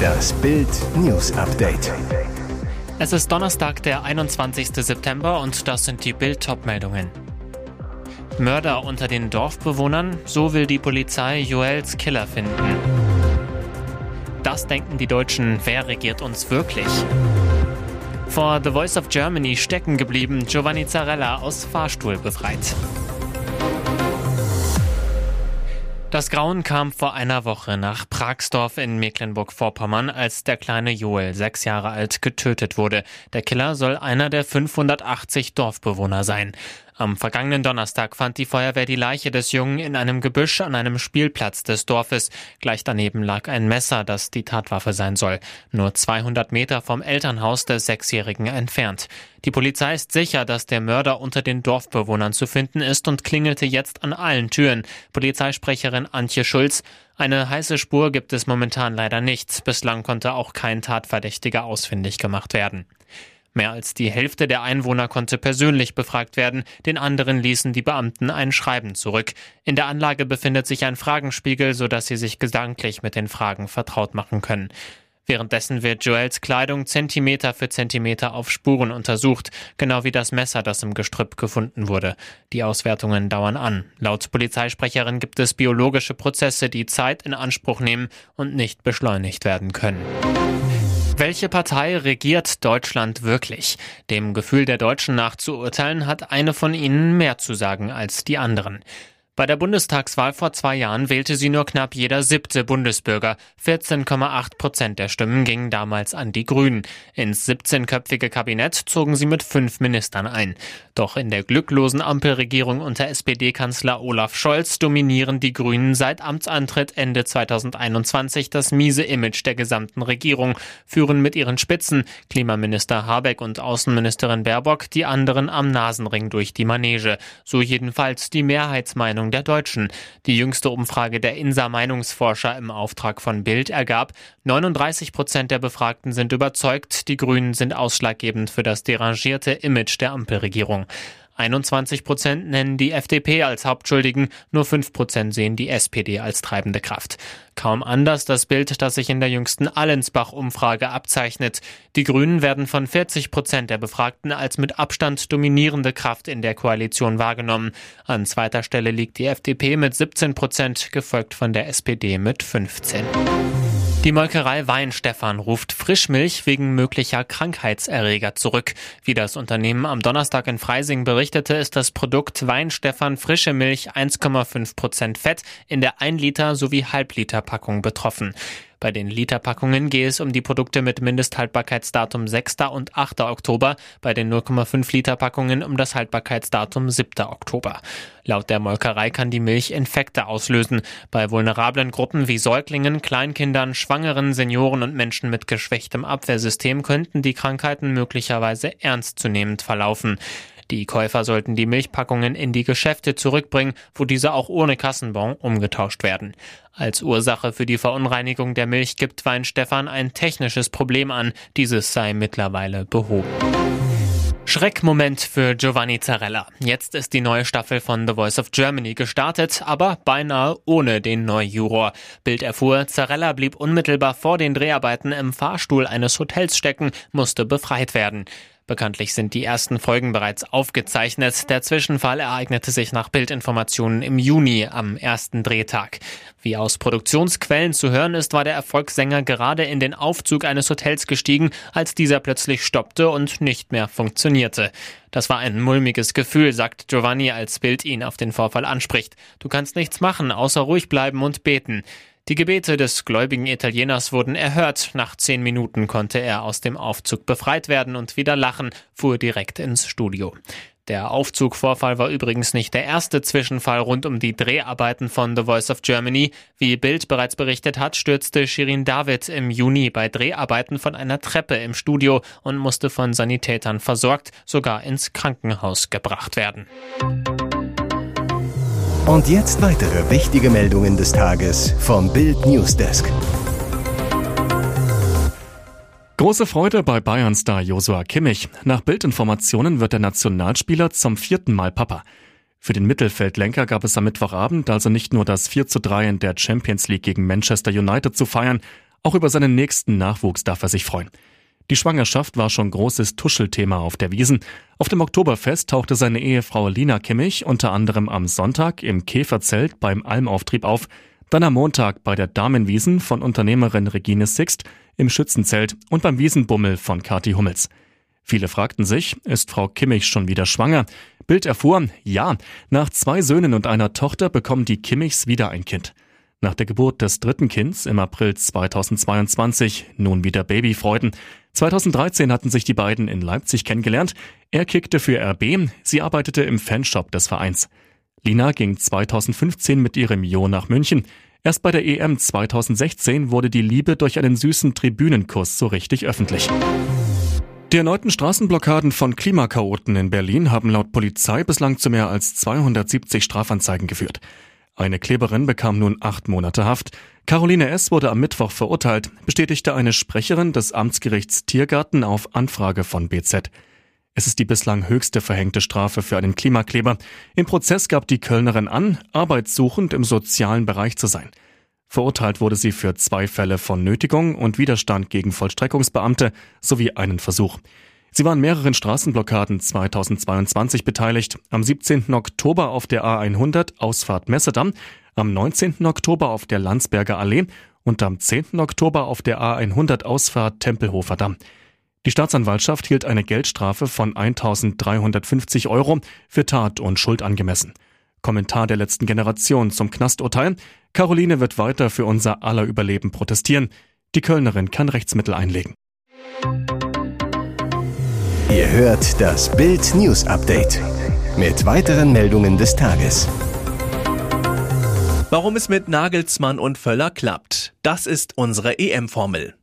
Das Bild News Update. Es ist Donnerstag, der 21. September und das sind die Bild meldungen Mörder unter den Dorfbewohnern, so will die Polizei Joels Killer finden. Das denken die Deutschen, wer regiert uns wirklich? Vor The Voice of Germany stecken geblieben, Giovanni Zarella aus Fahrstuhl befreit. Das Grauen kam vor einer Woche nach Pragsdorf in Mecklenburg-Vorpommern, als der kleine Joel, sechs Jahre alt, getötet wurde. Der Killer soll einer der 580 Dorfbewohner sein. Am vergangenen Donnerstag fand die Feuerwehr die Leiche des Jungen in einem Gebüsch an einem Spielplatz des Dorfes. Gleich daneben lag ein Messer, das die Tatwaffe sein soll. Nur 200 Meter vom Elternhaus des Sechsjährigen entfernt. Die Polizei ist sicher, dass der Mörder unter den Dorfbewohnern zu finden ist und klingelte jetzt an allen Türen. Polizeisprecherin Antje Schulz. Eine heiße Spur gibt es momentan leider nicht. Bislang konnte auch kein Tatverdächtiger ausfindig gemacht werden. Mehr als die Hälfte der Einwohner konnte persönlich befragt werden, den anderen ließen die Beamten ein Schreiben zurück. In der Anlage befindet sich ein Fragenspiegel, sodass sie sich gedanklich mit den Fragen vertraut machen können. Währenddessen wird Joels Kleidung Zentimeter für Zentimeter auf Spuren untersucht, genau wie das Messer, das im Gestrüpp gefunden wurde. Die Auswertungen dauern an. Laut Polizeisprecherin gibt es biologische Prozesse, die Zeit in Anspruch nehmen und nicht beschleunigt werden können. Welche Partei regiert Deutschland wirklich? Dem Gefühl der Deutschen nach zu urteilen, hat eine von ihnen mehr zu sagen als die anderen. Bei der Bundestagswahl vor zwei Jahren wählte sie nur knapp jeder siebte Bundesbürger. 14,8 Prozent der Stimmen gingen damals an die Grünen. Ins 17-köpfige Kabinett zogen sie mit fünf Ministern ein. Doch in der glücklosen Ampelregierung unter SPD-Kanzler Olaf Scholz dominieren die Grünen seit Amtsantritt Ende 2021 das miese Image der gesamten Regierung, führen mit ihren Spitzen, Klimaminister Habeck und Außenministerin Baerbock, die anderen am Nasenring durch die Manege. So jedenfalls die Mehrheitsmeinung der Deutschen. Die jüngste Umfrage der INSA Meinungsforscher im Auftrag von Bild ergab, 39 Prozent der Befragten sind überzeugt, die Grünen sind ausschlaggebend für das derangierte Image der Ampelregierung. 21 Prozent nennen die FDP als Hauptschuldigen, nur 5 Prozent sehen die SPD als treibende Kraft. Kaum anders das Bild, das sich in der jüngsten Allensbach-Umfrage abzeichnet. Die Grünen werden von 40 Prozent der Befragten als mit Abstand dominierende Kraft in der Koalition wahrgenommen. An zweiter Stelle liegt die FDP mit 17 Prozent, gefolgt von der SPD mit 15. Die Molkerei Weinstefan ruft Frischmilch wegen möglicher Krankheitserreger zurück. Wie das Unternehmen am Donnerstag in Freising berichtete, ist das Produkt Weinstefan Frische Milch 1,5 Prozent Fett in der 1 Liter sowie Halbliter Packung betroffen. Bei den Literpackungen gehe es um die Produkte mit Mindesthaltbarkeitsdatum 6. und 8. Oktober, bei den 0,5 Liter Packungen um das Haltbarkeitsdatum 7. Oktober. Laut der Molkerei kann die Milch Infekte auslösen. Bei vulnerablen Gruppen wie Säuglingen, Kleinkindern, Schwangeren, Senioren und Menschen mit geschwächtem Abwehrsystem könnten die Krankheiten möglicherweise ernstzunehmend verlaufen. Die Käufer sollten die Milchpackungen in die Geschäfte zurückbringen, wo diese auch ohne Kassenbon umgetauscht werden. Als Ursache für die Verunreinigung der Milch gibt Weinstefan ein technisches Problem an. Dieses sei mittlerweile behoben. Schreckmoment für Giovanni Zarella. Jetzt ist die neue Staffel von The Voice of Germany gestartet, aber beinahe ohne den Neujuror. Bild erfuhr, Zarella blieb unmittelbar vor den Dreharbeiten im Fahrstuhl eines Hotels stecken, musste befreit werden. Bekanntlich sind die ersten Folgen bereits aufgezeichnet. Der Zwischenfall ereignete sich nach Bildinformationen im Juni am ersten Drehtag. Wie aus Produktionsquellen zu hören ist, war der Erfolgssänger gerade in den Aufzug eines Hotels gestiegen, als dieser plötzlich stoppte und nicht mehr funktionierte. Das war ein mulmiges Gefühl, sagt Giovanni, als Bild ihn auf den Vorfall anspricht. Du kannst nichts machen, außer ruhig bleiben und beten. Die Gebete des gläubigen Italieners wurden erhört. Nach zehn Minuten konnte er aus dem Aufzug befreit werden und wieder lachen, fuhr direkt ins Studio. Der Aufzugvorfall war übrigens nicht der erste Zwischenfall rund um die Dreharbeiten von The Voice of Germany. Wie Bild bereits berichtet hat, stürzte Shirin David im Juni bei Dreharbeiten von einer Treppe im Studio und musste von Sanitätern versorgt, sogar ins Krankenhaus gebracht werden. Und jetzt weitere wichtige Meldungen des Tages vom Bild Newsdesk. Große Freude bei Bayern-Star Josua Kimmich. Nach Bildinformationen wird der Nationalspieler zum vierten Mal Papa. Für den Mittelfeldlenker gab es am Mittwochabend also nicht nur das 4 zu 3 in der Champions League gegen Manchester United zu feiern, auch über seinen nächsten Nachwuchs darf er sich freuen. Die Schwangerschaft war schon großes Tuschelthema auf der Wiesen. Auf dem Oktoberfest tauchte seine Ehefrau Lina Kimmich unter anderem am Sonntag im Käferzelt beim Almauftrieb auf, dann am Montag bei der Damenwiesen von Unternehmerin Regine Sixt im Schützenzelt und beim Wiesenbummel von Kati Hummels. Viele fragten sich, ist Frau Kimmich schon wieder schwanger? Bild erfuhr, ja, nach zwei Söhnen und einer Tochter bekommen die Kimmichs wieder ein Kind. Nach der Geburt des dritten Kinds im April 2022 nun wieder Babyfreuden. 2013 hatten sich die beiden in Leipzig kennengelernt. Er kickte für RB, sie arbeitete im Fanshop des Vereins. Lina ging 2015 mit ihrem Jo nach München. Erst bei der EM 2016 wurde die Liebe durch einen süßen Tribünenkuss so richtig öffentlich. Die erneuten Straßenblockaden von Klimakaoten in Berlin haben laut Polizei bislang zu mehr als 270 Strafanzeigen geführt. Eine Kleberin bekam nun acht Monate Haft. Caroline S. wurde am Mittwoch verurteilt, bestätigte eine Sprecherin des Amtsgerichts Tiergarten auf Anfrage von BZ. Es ist die bislang höchste verhängte Strafe für einen Klimakleber. Im Prozess gab die Kölnerin an, arbeitssuchend im sozialen Bereich zu sein. Verurteilt wurde sie für zwei Fälle von Nötigung und Widerstand gegen Vollstreckungsbeamte sowie einen Versuch. Sie war an mehreren Straßenblockaden 2022 beteiligt. Am 17. Oktober auf der A100 Ausfahrt Messedamm, am 19. Oktober auf der Landsberger Allee und am 10. Oktober auf der A100 Ausfahrt Tempelhofer Damm. Die Staatsanwaltschaft hielt eine Geldstrafe von 1350 Euro für Tat und Schuld angemessen. Kommentar der letzten Generation zum Knasturteil. Caroline wird weiter für unser aller Überleben protestieren. Die Kölnerin kann Rechtsmittel einlegen. Ihr hört das Bild News Update mit weiteren Meldungen des Tages. Warum es mit Nagelsmann und Völler klappt, das ist unsere EM-Formel.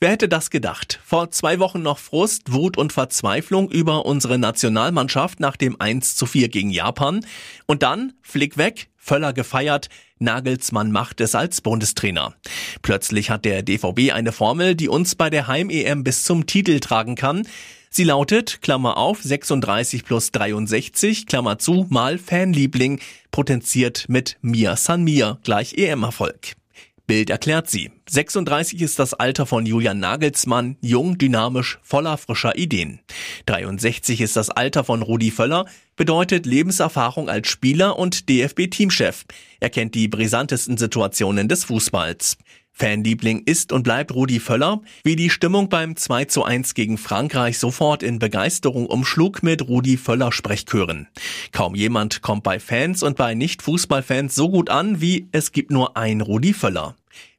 Wer hätte das gedacht? Vor zwei Wochen noch Frust, Wut und Verzweiflung über unsere Nationalmannschaft nach dem 1 zu 4 gegen Japan. Und dann, Flick weg, Völler gefeiert, Nagelsmann macht es als Bundestrainer. Plötzlich hat der DVB eine Formel, die uns bei der Heim-EM bis zum Titel tragen kann. Sie lautet, Klammer auf, 36 plus 63, Klammer zu, mal Fanliebling, potenziert mit Mia San Mir, gleich EM-Erfolg. Bild erklärt sie. 36 ist das Alter von Julian Nagelsmann, jung, dynamisch, voller frischer Ideen. 63 ist das Alter von Rudi Völler, bedeutet Lebenserfahrung als Spieler und DFB-Teamchef. Er kennt die brisantesten Situationen des Fußballs. Fanliebling ist und bleibt Rudi Völler, wie die Stimmung beim 2 zu 1 gegen Frankreich sofort in Begeisterung umschlug mit Rudi Völler Sprechchören. Kaum jemand kommt bei Fans und bei Nicht-Fußballfans so gut an wie es gibt nur ein Rudi Völler.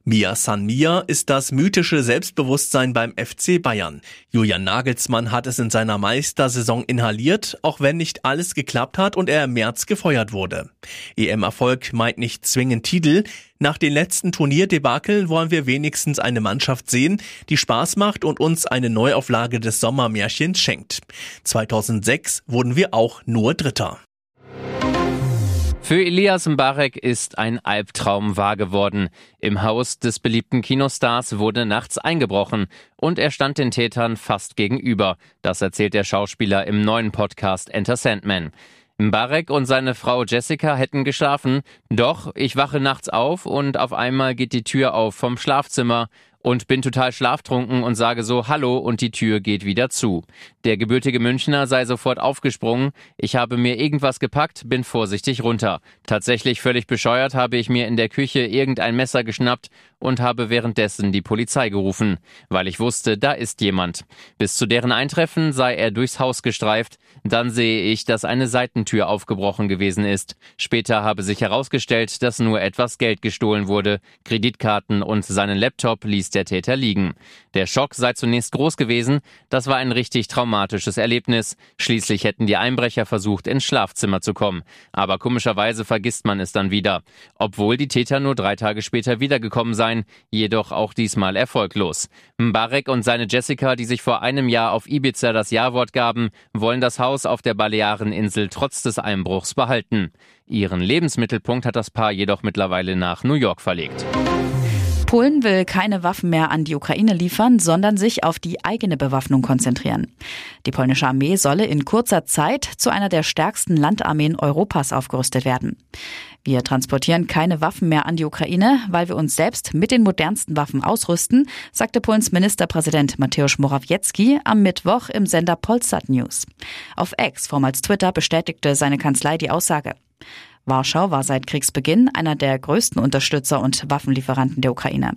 Mia San Mia ist das mythische Selbstbewusstsein beim FC Bayern. Julian Nagelsmann hat es in seiner Meistersaison inhaliert, auch wenn nicht alles geklappt hat und er im März gefeuert wurde. EM-Erfolg meint nicht zwingend Titel. Nach den letzten Turnierdebakeln wollen wir wenigstens eine Mannschaft sehen, die Spaß macht und uns eine Neuauflage des Sommermärchens schenkt. 2006 wurden wir auch nur Dritter. Für Elias Mbarek ist ein Albtraum wahr geworden. Im Haus des beliebten Kinostars wurde nachts eingebrochen und er stand den Tätern fast gegenüber. Das erzählt der Schauspieler im neuen Podcast Enter Sandman. Mbarek und seine Frau Jessica hätten geschlafen, doch ich wache nachts auf und auf einmal geht die Tür auf vom Schlafzimmer und bin total schlaftrunken und sage so Hallo und die Tür geht wieder zu. Der gebürtige Münchner sei sofort aufgesprungen. Ich habe mir irgendwas gepackt, bin vorsichtig runter. Tatsächlich völlig bescheuert habe ich mir in der Küche irgendein Messer geschnappt und habe währenddessen die Polizei gerufen, weil ich wusste, da ist jemand. Bis zu deren Eintreffen sei er durchs Haus gestreift. Dann sehe ich, dass eine Seitentür aufgebrochen gewesen ist. Später habe sich herausgestellt, dass nur etwas Geld gestohlen wurde. Kreditkarten und seinen Laptop ließ der Täter liegen. Der Schock sei zunächst groß gewesen. Das war ein richtig traumatisches Erlebnis. Schließlich hätten die Einbrecher versucht, ins Schlafzimmer zu kommen. Aber komischerweise vergisst man es dann wieder. Obwohl die Täter nur drei Tage später wiedergekommen seien, jedoch auch diesmal erfolglos. Mbarek und seine Jessica, die sich vor einem Jahr auf Ibiza das Ja-Wort gaben, wollen das Haus auf der Baleareninsel trotz des Einbruchs behalten. Ihren Lebensmittelpunkt hat das Paar jedoch mittlerweile nach New York verlegt. Polen will keine Waffen mehr an die Ukraine liefern, sondern sich auf die eigene Bewaffnung konzentrieren. Die polnische Armee solle in kurzer Zeit zu einer der stärksten Landarmeen Europas aufgerüstet werden. Wir transportieren keine Waffen mehr an die Ukraine, weil wir uns selbst mit den modernsten Waffen ausrüsten, sagte Polens Ministerpräsident Mateusz Morawiecki am Mittwoch im Sender Polsat News. Auf X, vormals Twitter, bestätigte seine Kanzlei die Aussage. Warschau war seit Kriegsbeginn einer der größten Unterstützer und Waffenlieferanten der Ukraine.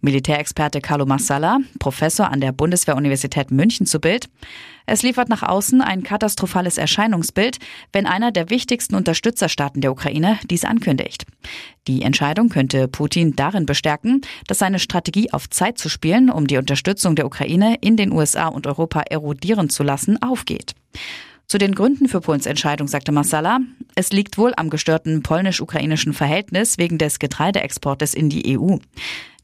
Militärexperte Carlo Massala, Professor an der Bundeswehruniversität München zu Bild. Es liefert nach außen ein katastrophales Erscheinungsbild, wenn einer der wichtigsten Unterstützerstaaten der Ukraine dies ankündigt. Die Entscheidung könnte Putin darin bestärken, dass seine Strategie auf Zeit zu spielen, um die Unterstützung der Ukraine in den USA und Europa erodieren zu lassen, aufgeht. Zu den Gründen für Polens Entscheidung sagte Massala, es liegt wohl am gestörten polnisch-ukrainischen Verhältnis wegen des Getreideexportes in die EU.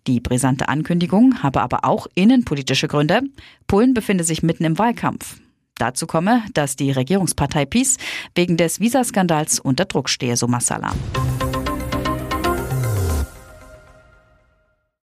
Die brisante Ankündigung habe aber auch innenpolitische Gründe. Polen befinde sich mitten im Wahlkampf. Dazu komme, dass die Regierungspartei PiS wegen des Visaskandals unter Druck stehe, so Massala.